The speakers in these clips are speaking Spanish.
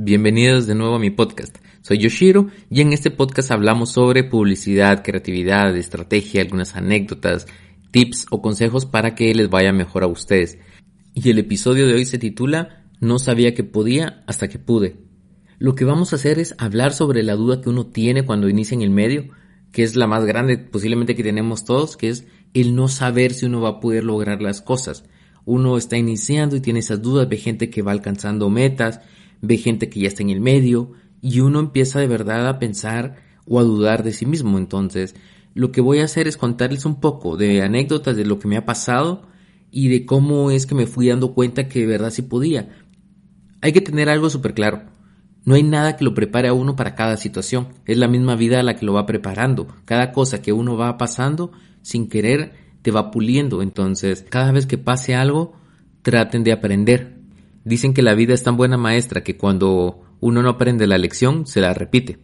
Bienvenidos de nuevo a mi podcast. Soy Yoshiro y en este podcast hablamos sobre publicidad, creatividad, estrategia, algunas anécdotas, tips o consejos para que les vaya mejor a ustedes. Y el episodio de hoy se titula No sabía que podía hasta que pude. Lo que vamos a hacer es hablar sobre la duda que uno tiene cuando inicia en el medio, que es la más grande posiblemente que tenemos todos, que es el no saber si uno va a poder lograr las cosas uno está iniciando y tiene esas dudas, ve gente que va alcanzando metas, ve gente que ya está en el medio y uno empieza de verdad a pensar o a dudar de sí mismo. Entonces, lo que voy a hacer es contarles un poco de anécdotas de lo que me ha pasado y de cómo es que me fui dando cuenta que de verdad sí podía. Hay que tener algo súper claro. No hay nada que lo prepare a uno para cada situación. Es la misma vida la que lo va preparando. Cada cosa que uno va pasando sin querer te va puliendo. Entonces, cada vez que pase algo, traten de aprender. Dicen que la vida es tan buena maestra que cuando uno no aprende la lección, se la repite.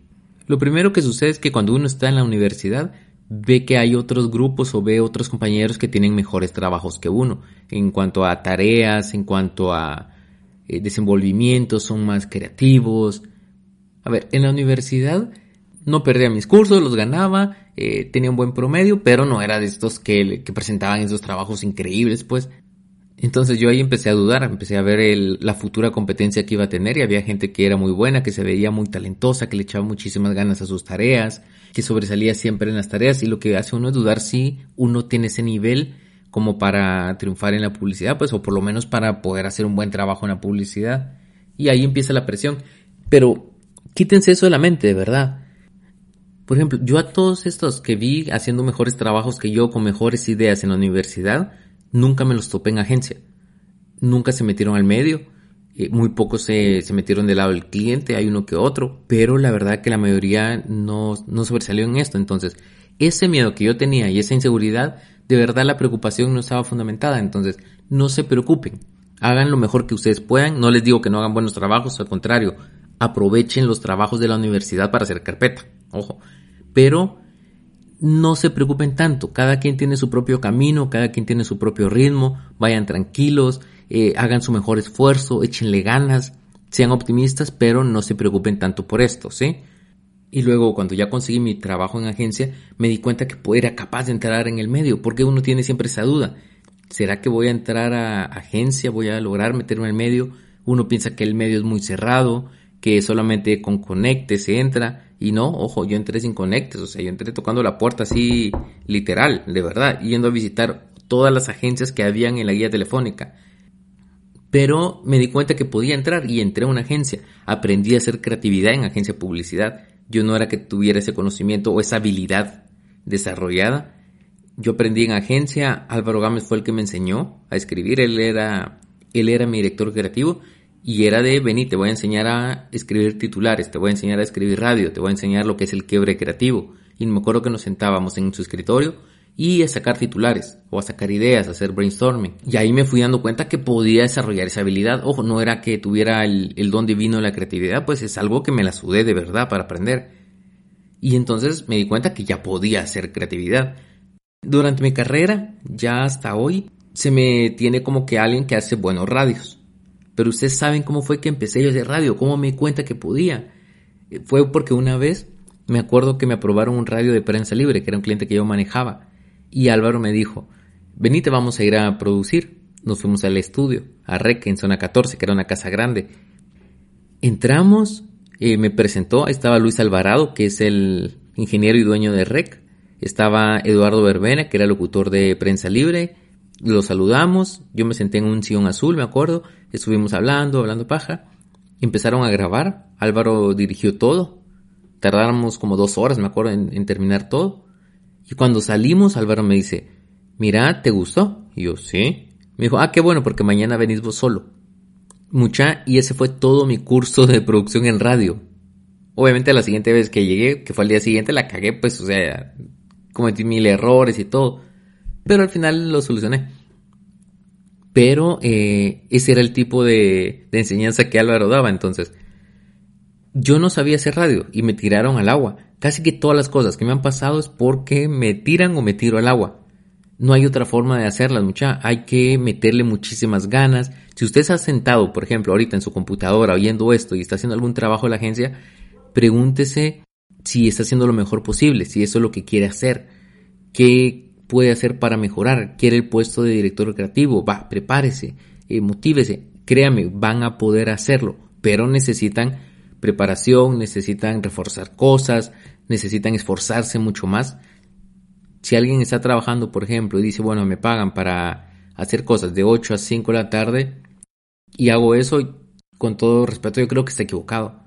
Lo primero que sucede es que cuando uno está en la universidad, ve que hay otros grupos o ve otros compañeros que tienen mejores trabajos que uno, en cuanto a tareas, en cuanto a eh, desenvolvimiento, son más creativos. A ver, en la universidad no perdía mis cursos, los ganaba, eh, tenía un buen promedio, pero no era de estos que, presentaban esos trabajos increíbles, pues. Entonces yo ahí empecé a dudar, empecé a ver el, la futura competencia que iba a tener y había gente que era muy buena, que se veía muy talentosa, que le echaba muchísimas ganas a sus tareas, que sobresalía siempre en las tareas y lo que hace uno es dudar si uno tiene ese nivel como para triunfar en la publicidad, pues o por lo menos para poder hacer un buen trabajo en la publicidad. Y ahí empieza la presión. Pero quítense eso de la mente, de verdad. Por ejemplo, yo a todos estos que vi haciendo mejores trabajos que yo, con mejores ideas en la universidad, nunca me los topé en agencia. Nunca se metieron al medio. Eh, muy pocos se, se, metieron del lado del cliente, hay uno que otro, pero la verdad que la mayoría no, no sobresalió en esto. Entonces, ese miedo que yo tenía y esa inseguridad, de verdad la preocupación no estaba fundamentada. Entonces, no se preocupen. Hagan lo mejor que ustedes puedan. No les digo que no hagan buenos trabajos, al contrario, aprovechen los trabajos de la universidad para hacer carpeta. Ojo, pero no se preocupen tanto, cada quien tiene su propio camino, cada quien tiene su propio ritmo, vayan tranquilos, eh, hagan su mejor esfuerzo, échenle ganas, sean optimistas, pero no se preocupen tanto por esto, ¿sí? Y luego cuando ya conseguí mi trabajo en agencia, me di cuenta que era capaz de entrar en el medio, porque uno tiene siempre esa duda. ¿Será que voy a entrar a agencia? ¿Voy a lograr meterme en el medio? Uno piensa que el medio es muy cerrado, que solamente con conecte se entra. Y no, ojo, yo entré sin conectes, o sea, yo entré tocando la puerta así, literal, de verdad, yendo a visitar todas las agencias que habían en la guía telefónica. Pero me di cuenta que podía entrar y entré a una agencia. Aprendí a hacer creatividad en agencia de publicidad. Yo no era que tuviera ese conocimiento o esa habilidad desarrollada. Yo aprendí en agencia, Álvaro Gámez fue el que me enseñó a escribir, él era, él era mi director creativo y era de, vení, te voy a enseñar a escribir titulares, te voy a enseñar a escribir radio, te voy a enseñar lo que es el quiebre creativo. Y me acuerdo que nos sentábamos en su escritorio y a sacar titulares o a sacar ideas, a hacer brainstorming. Y ahí me fui dando cuenta que podía desarrollar esa habilidad. Ojo, no era que tuviera el, el don divino de la creatividad, pues es algo que me la sudé de verdad para aprender. Y entonces me di cuenta que ya podía hacer creatividad. Durante mi carrera, ya hasta hoy, se me tiene como que alguien que hace buenos radios pero ustedes saben cómo fue que empecé yo a hacer radio, cómo me di cuenta que podía. Eh, fue porque una vez me acuerdo que me aprobaron un radio de prensa libre, que era un cliente que yo manejaba. Y Álvaro me dijo, venite, vamos a ir a producir. Nos fuimos al estudio, a REC, en zona 14, que era una casa grande. Entramos, eh, me presentó, estaba Luis Alvarado, que es el ingeniero y dueño de REC. Estaba Eduardo Verbena, que era locutor de prensa libre lo saludamos, yo me senté en un sillón azul, me acuerdo, estuvimos hablando, hablando paja, empezaron a grabar, Álvaro dirigió todo, tardáramos como dos horas, me acuerdo, en, terminar todo, y cuando salimos, Álvaro me dice, mira, ¿te gustó? Y yo, sí. Me dijo, ah, qué bueno, porque mañana venís vos solo. Mucha, y ese fue todo mi curso de producción en radio. Obviamente la siguiente vez que llegué, que fue al día siguiente, la cagué, pues, o sea, cometí mil errores y todo. Pero al final lo solucioné. Pero eh, ese era el tipo de, de enseñanza que Álvaro daba. Entonces, yo no sabía hacer radio y me tiraron al agua. Casi que todas las cosas que me han pasado es porque me tiran o me tiro al agua. No hay otra forma de hacerlas, mucha. Hay que meterle muchísimas ganas. Si usted se ha sentado, por ejemplo, ahorita en su computadora oyendo esto y está haciendo algún trabajo en la agencia, pregúntese si está haciendo lo mejor posible, si eso es lo que quiere hacer, qué puede hacer para mejorar, quiere el puesto de director creativo, va, prepárese, eh, motívese, créame, van a poder hacerlo, pero necesitan preparación, necesitan reforzar cosas, necesitan esforzarse mucho más. Si alguien está trabajando, por ejemplo, y dice, bueno, me pagan para hacer cosas de 8 a 5 de la tarde y hago eso, con todo respeto, yo creo que está equivocado.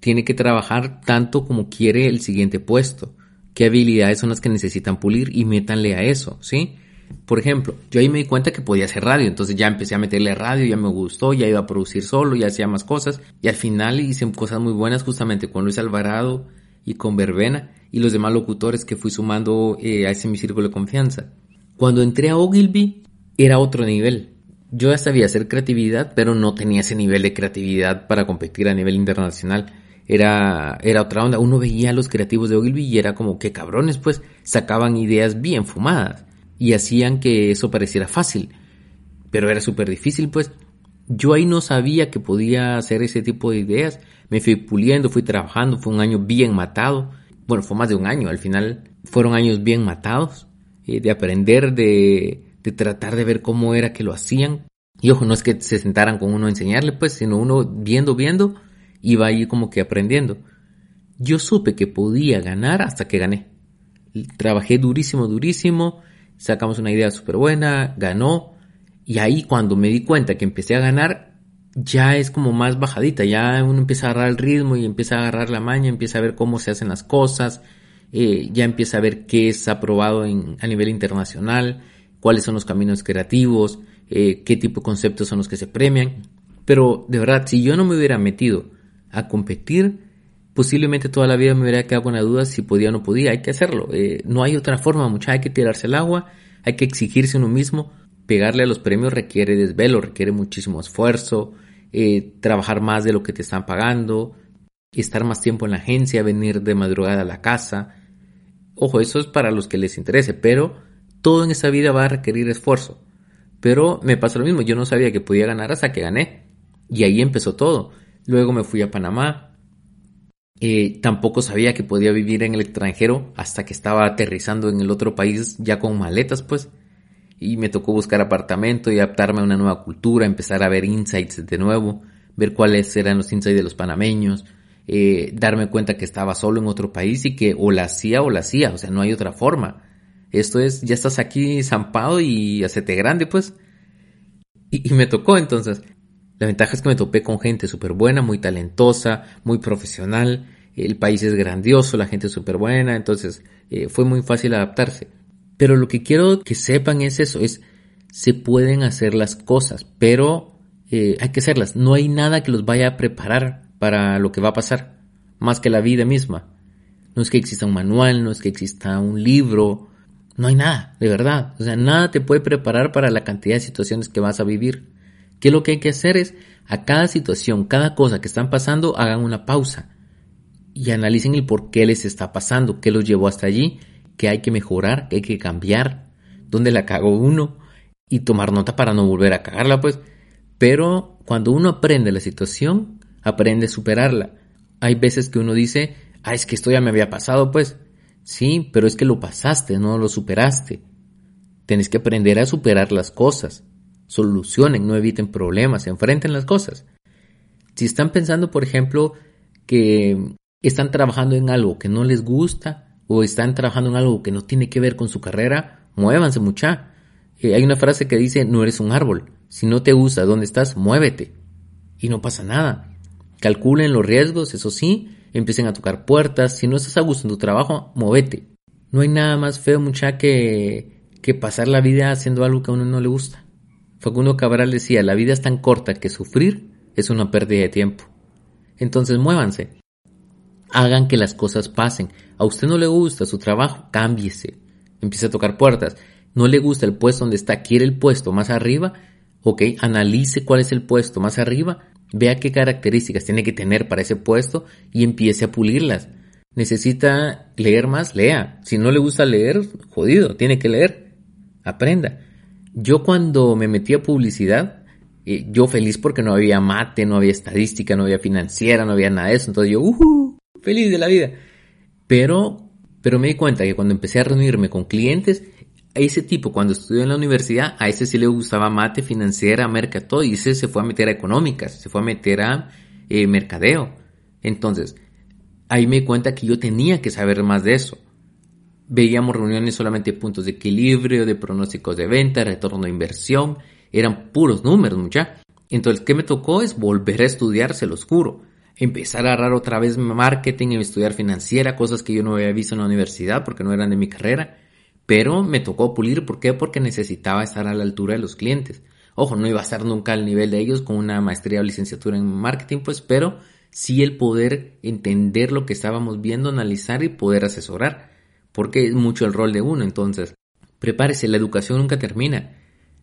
Tiene que trabajar tanto como quiere el siguiente puesto. ¿Qué habilidades son las que necesitan pulir y métanle a eso, ¿sí? Por ejemplo, yo ahí me di cuenta que podía hacer radio, entonces ya empecé a meterle radio, ya me gustó, ya iba a producir solo, ya hacía más cosas y al final hice cosas muy buenas justamente con Luis Alvarado y con Verbena y los demás locutores que fui sumando eh, a ese mi círculo de confianza. Cuando entré a Ogilvy era otro nivel. Yo ya sabía hacer creatividad, pero no tenía ese nivel de creatividad para competir a nivel internacional. Era, era otra onda. Uno veía a los creativos de Ogilvy y era como que cabrones, pues sacaban ideas bien fumadas y hacían que eso pareciera fácil. Pero era súper difícil, pues. Yo ahí no sabía que podía hacer ese tipo de ideas. Me fui puliendo, fui trabajando, fue un año bien matado. Bueno, fue más de un año, al final fueron años bien matados, eh, de aprender, de, de tratar de ver cómo era que lo hacían. Y ojo, no es que se sentaran con uno a enseñarle, pues, sino uno viendo, viendo, iba ahí como que aprendiendo. Yo supe que podía ganar hasta que gané. Trabajé durísimo, durísimo, sacamos una idea súper buena, ganó, y ahí cuando me di cuenta que empecé a ganar, ya es como más bajadita, ya uno empieza a agarrar el ritmo y empieza a agarrar la maña, empieza a ver cómo se hacen las cosas, eh, ya empieza a ver qué es aprobado a nivel internacional, cuáles son los caminos creativos, eh, qué tipo de conceptos son los que se premian. Pero de verdad, si yo no me hubiera metido a competir, posiblemente toda la vida me hubiera quedado con la duda si podía o no podía. Hay que hacerlo. Eh, no hay otra forma, mucha. Hay que tirarse el agua, hay que exigirse uno mismo. Pegarle a los premios requiere desvelo, requiere muchísimo esfuerzo, eh, trabajar más de lo que te están pagando, estar más tiempo en la agencia, venir de madrugada a la casa. Ojo, eso es para los que les interese, pero todo en esa vida va a requerir esfuerzo. Pero me pasó lo mismo, yo no sabía que podía ganar hasta que gané. Y ahí empezó todo. Luego me fui a Panamá, eh, tampoco sabía que podía vivir en el extranjero hasta que estaba aterrizando en el otro país ya con maletas, pues. Y me tocó buscar apartamento y adaptarme a una nueva cultura, empezar a ver insights de nuevo, ver cuáles eran los insights de los panameños, eh, darme cuenta que estaba solo en otro país y que o la hacía o la hacía, o sea, no hay otra forma. Esto es, ya estás aquí zampado y hacete grande, pues. Y, y me tocó entonces. La ventaja es que me topé con gente súper buena, muy talentosa, muy profesional. El país es grandioso, la gente es súper buena, entonces eh, fue muy fácil adaptarse. Pero lo que quiero que sepan es eso, es se pueden hacer las cosas, pero eh, hay que hacerlas. No hay nada que los vaya a preparar para lo que va a pasar, más que la vida misma. No es que exista un manual, no es que exista un libro, no hay nada, de verdad. O sea, nada te puede preparar para la cantidad de situaciones que vas a vivir. ¿Qué lo que hay que hacer es a cada situación, cada cosa que están pasando, hagan una pausa y analicen el por qué les está pasando, qué los llevó hasta allí, qué hay que mejorar, qué hay que cambiar, dónde la cagó uno y tomar nota para no volver a cagarla, pues. Pero cuando uno aprende la situación, aprende a superarla. Hay veces que uno dice, ah, es que esto ya me había pasado, pues. Sí, pero es que lo pasaste, no lo superaste. Tienes que aprender a superar las cosas solucionen, no eviten problemas, enfrenten las cosas. Si están pensando, por ejemplo, que están trabajando en algo que no les gusta o están trabajando en algo que no tiene que ver con su carrera, muévanse mucha. Eh, hay una frase que dice, no eres un árbol. Si no te gusta dónde estás, muévete. Y no pasa nada. Calculen los riesgos, eso sí, empiecen a tocar puertas. Si no estás a gusto en tu trabajo, muévete. No hay nada más feo, mucha, que, que pasar la vida haciendo algo que a uno no le gusta. Facundo Cabral decía, la vida es tan corta que sufrir es una pérdida de tiempo. Entonces muévanse. Hagan que las cosas pasen. A usted no le gusta su trabajo, cámbiese. Empiece a tocar puertas. No le gusta el puesto donde está, quiere el puesto más arriba. Ok, analice cuál es el puesto más arriba. Vea qué características tiene que tener para ese puesto y empiece a pulirlas. Necesita leer más, lea. Si no le gusta leer, jodido, tiene que leer aprenda. Yo cuando me metí a publicidad, eh, yo feliz porque no había mate, no había estadística, no había financiera, no había nada de eso. Entonces yo, uh, feliz de la vida. Pero, pero me di cuenta que cuando empecé a reunirme con clientes, a ese tipo cuando estudió en la universidad, a ese sí le gustaba mate, financiera, mercado, y ese se fue a meter a económicas, se fue a meter a eh, mercadeo. Entonces, ahí me di cuenta que yo tenía que saber más de eso. Veíamos reuniones solamente de puntos de equilibrio, de pronósticos de venta, retorno de inversión, eran puros números, mucha. Entonces, ¿qué me tocó? Es volver a estudiarse lo oscuro. Empezar a agarrar otra vez marketing y estudiar financiera, cosas que yo no había visto en la universidad porque no eran de mi carrera. Pero me tocó pulir, ¿por qué? Porque necesitaba estar a la altura de los clientes. Ojo, no iba a estar nunca al nivel de ellos con una maestría o licenciatura en marketing, pues, pero sí el poder entender lo que estábamos viendo, analizar y poder asesorar, porque es mucho el rol de uno. Entonces, prepárese, la educación nunca termina.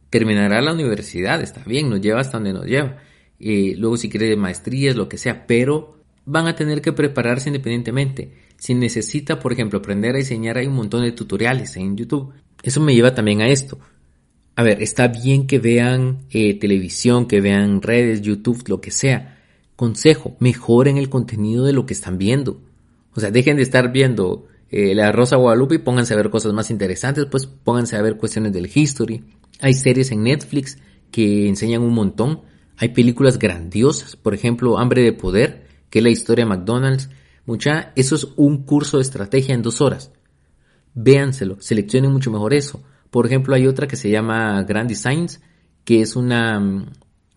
Terminará la universidad, está bien, nos lleva hasta donde nos lleva. Eh, luego si quiere maestrías, lo que sea, pero van a tener que prepararse independientemente. Si necesita, por ejemplo, aprender a diseñar, hay un montón de tutoriales en YouTube. Eso me lleva también a esto. A ver, está bien que vean eh, televisión, que vean redes, YouTube, lo que sea, Consejo, mejoren el contenido de lo que están viendo. O sea, dejen de estar viendo eh, la Rosa Guadalupe y pónganse a ver cosas más interesantes, pues pónganse a ver cuestiones del history. Hay series en Netflix que enseñan un montón. Hay películas grandiosas, por ejemplo, Hambre de Poder, que es la historia de McDonald's. Mucha, eso es un curso de estrategia en dos horas. Véanselo, seleccionen mucho mejor eso. Por ejemplo, hay otra que se llama Grand Designs, que es una,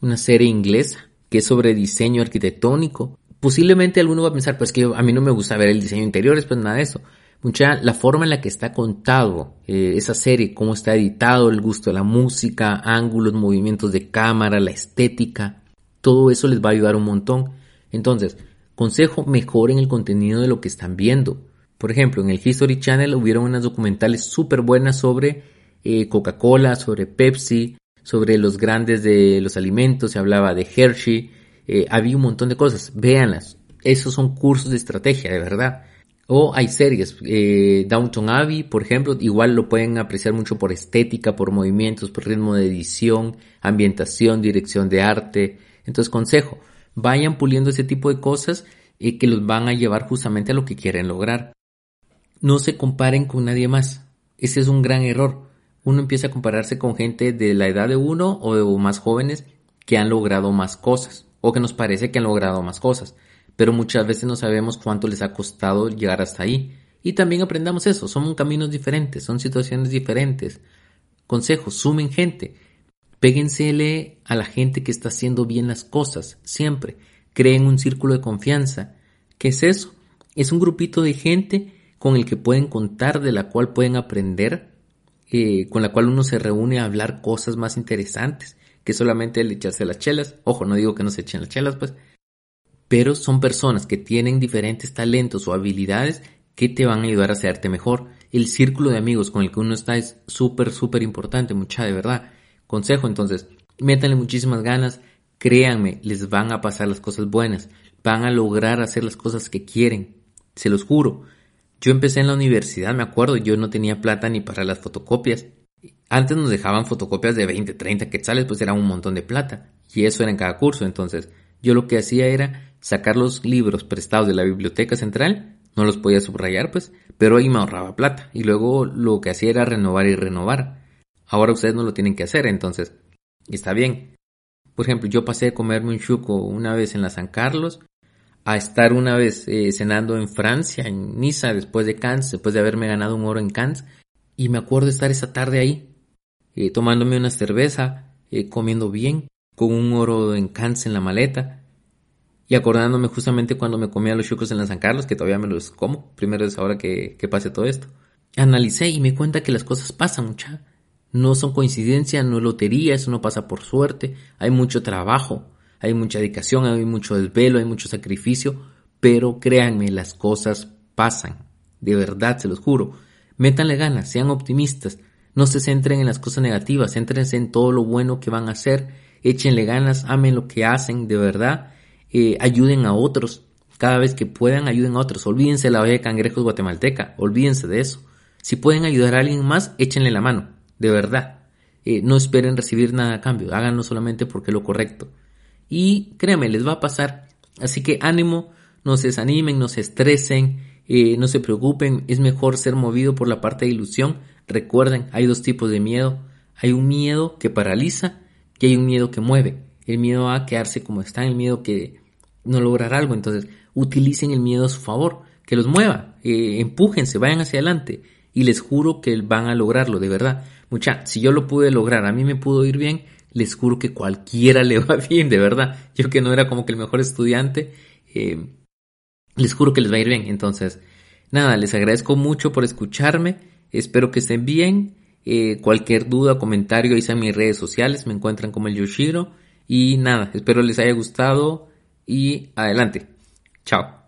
una serie inglesa que es sobre diseño arquitectónico. Posiblemente alguno va a pensar, pues que a mí no me gusta ver el diseño interior, pues nada de eso. Mucha, la forma en la que está contado eh, esa serie, cómo está editado, el gusto de la música, ángulos, movimientos de cámara, la estética, todo eso les va a ayudar un montón. Entonces, consejo, mejoren el contenido de lo que están viendo. Por ejemplo, en el History Channel hubieron unas documentales súper buenas sobre eh, Coca-Cola, sobre Pepsi, sobre los grandes de los alimentos, se hablaba de Hershey, eh, había un montón de cosas, véanlas, esos son cursos de estrategia, de verdad. O hay series, eh, Downton Abbey, por ejemplo, igual lo pueden apreciar mucho por estética, por movimientos, por ritmo de edición, ambientación, dirección de arte. Entonces, consejo, vayan puliendo ese tipo de cosas y que los van a llevar justamente a lo que quieren lograr. No se comparen con nadie más. Ese es un gran error uno empieza a compararse con gente de la edad de uno o de más jóvenes que han logrado más cosas o que nos parece que han logrado más cosas, pero muchas veces no sabemos cuánto les ha costado llegar hasta ahí. Y también aprendamos eso, son caminos diferentes, son situaciones diferentes. Consejos, sumen gente, péguensele a la gente que está haciendo bien las cosas, siempre. Creen un círculo de confianza. ¿Qué es eso? Es un grupito de gente con el que pueden contar, de la cual pueden aprender eh, con la cual uno se reúne a hablar cosas más interesantes que solamente el echarse las chelas. Ojo, no digo que no se echen las chelas, pues. Pero son personas que tienen diferentes talentos o habilidades que te van a ayudar a hacerte mejor. El círculo de amigos con el que uno está es súper, súper importante, mucha de verdad. Consejo, entonces, métanle muchísimas ganas, créanme, les van a pasar las cosas buenas, van a lograr hacer las cosas que quieren, se los juro. Yo empecé en la universidad, me acuerdo, yo no tenía plata ni para las fotocopias. Antes nos dejaban fotocopias de 20, 30 quetzales, pues era un montón de plata. Y eso era en cada curso. Entonces, yo lo que hacía era sacar los libros prestados de la biblioteca central, no los podía subrayar, pues, pero ahí me ahorraba plata. Y luego lo que hacía era renovar y renovar. Ahora ustedes no lo tienen que hacer, entonces, está bien. Por ejemplo, yo pasé a comerme un chuco una vez en la San Carlos a estar una vez eh, cenando en Francia, en Niza, después de Cannes, después de haberme ganado un oro en Cannes. Y me acuerdo estar esa tarde ahí, eh, tomándome una cerveza, eh, comiendo bien, con un oro en Cannes en la maleta. Y acordándome justamente cuando me comía los chucos en la San Carlos, que todavía me los como. Primero es ahora que, que pase todo esto. Analicé y me cuenta que las cosas pasan, mucha. No son coincidencia, no es lotería, eso no pasa por suerte. Hay mucho trabajo, hay mucha dedicación, hay mucho desvelo, hay mucho sacrificio, pero créanme, las cosas pasan. De verdad, se los juro. Métanle ganas, sean optimistas, no se centren en las cosas negativas, céntrense en todo lo bueno que van a hacer, échenle ganas, amen lo que hacen, de verdad, eh, ayuden a otros, cada vez que puedan ayuden a otros, olvídense de la olla de cangrejos guatemalteca, olvídense de eso. Si pueden ayudar a alguien más, échenle la mano, de verdad. Eh, no esperen recibir nada a cambio, háganlo solamente porque es lo correcto. Y créanme, les va a pasar. Así que ánimo, no se desanimen, no se estresen, eh, no se preocupen, es mejor ser movido por la parte de ilusión. Recuerden, hay dos tipos de miedo. Hay un miedo que paraliza y hay un miedo que mueve. El miedo a quedarse como está, el miedo que no lograr algo. Entonces, utilicen el miedo a su favor, que los mueva, eh, empújense, vayan hacia adelante y les juro que van a lograrlo, de verdad. Mucha, si yo lo pude lograr, a mí me pudo ir bien, les juro que cualquiera le va bien, de verdad. Yo que no era como que el mejor estudiante, eh, les juro que les va a ir bien. Entonces, nada, les agradezco mucho por escucharme, espero que estén bien. Eh, cualquier duda, comentario, ahí están mis redes sociales, me encuentran como el Yoshiro. Y nada, espero les haya gustado y adelante. Chao.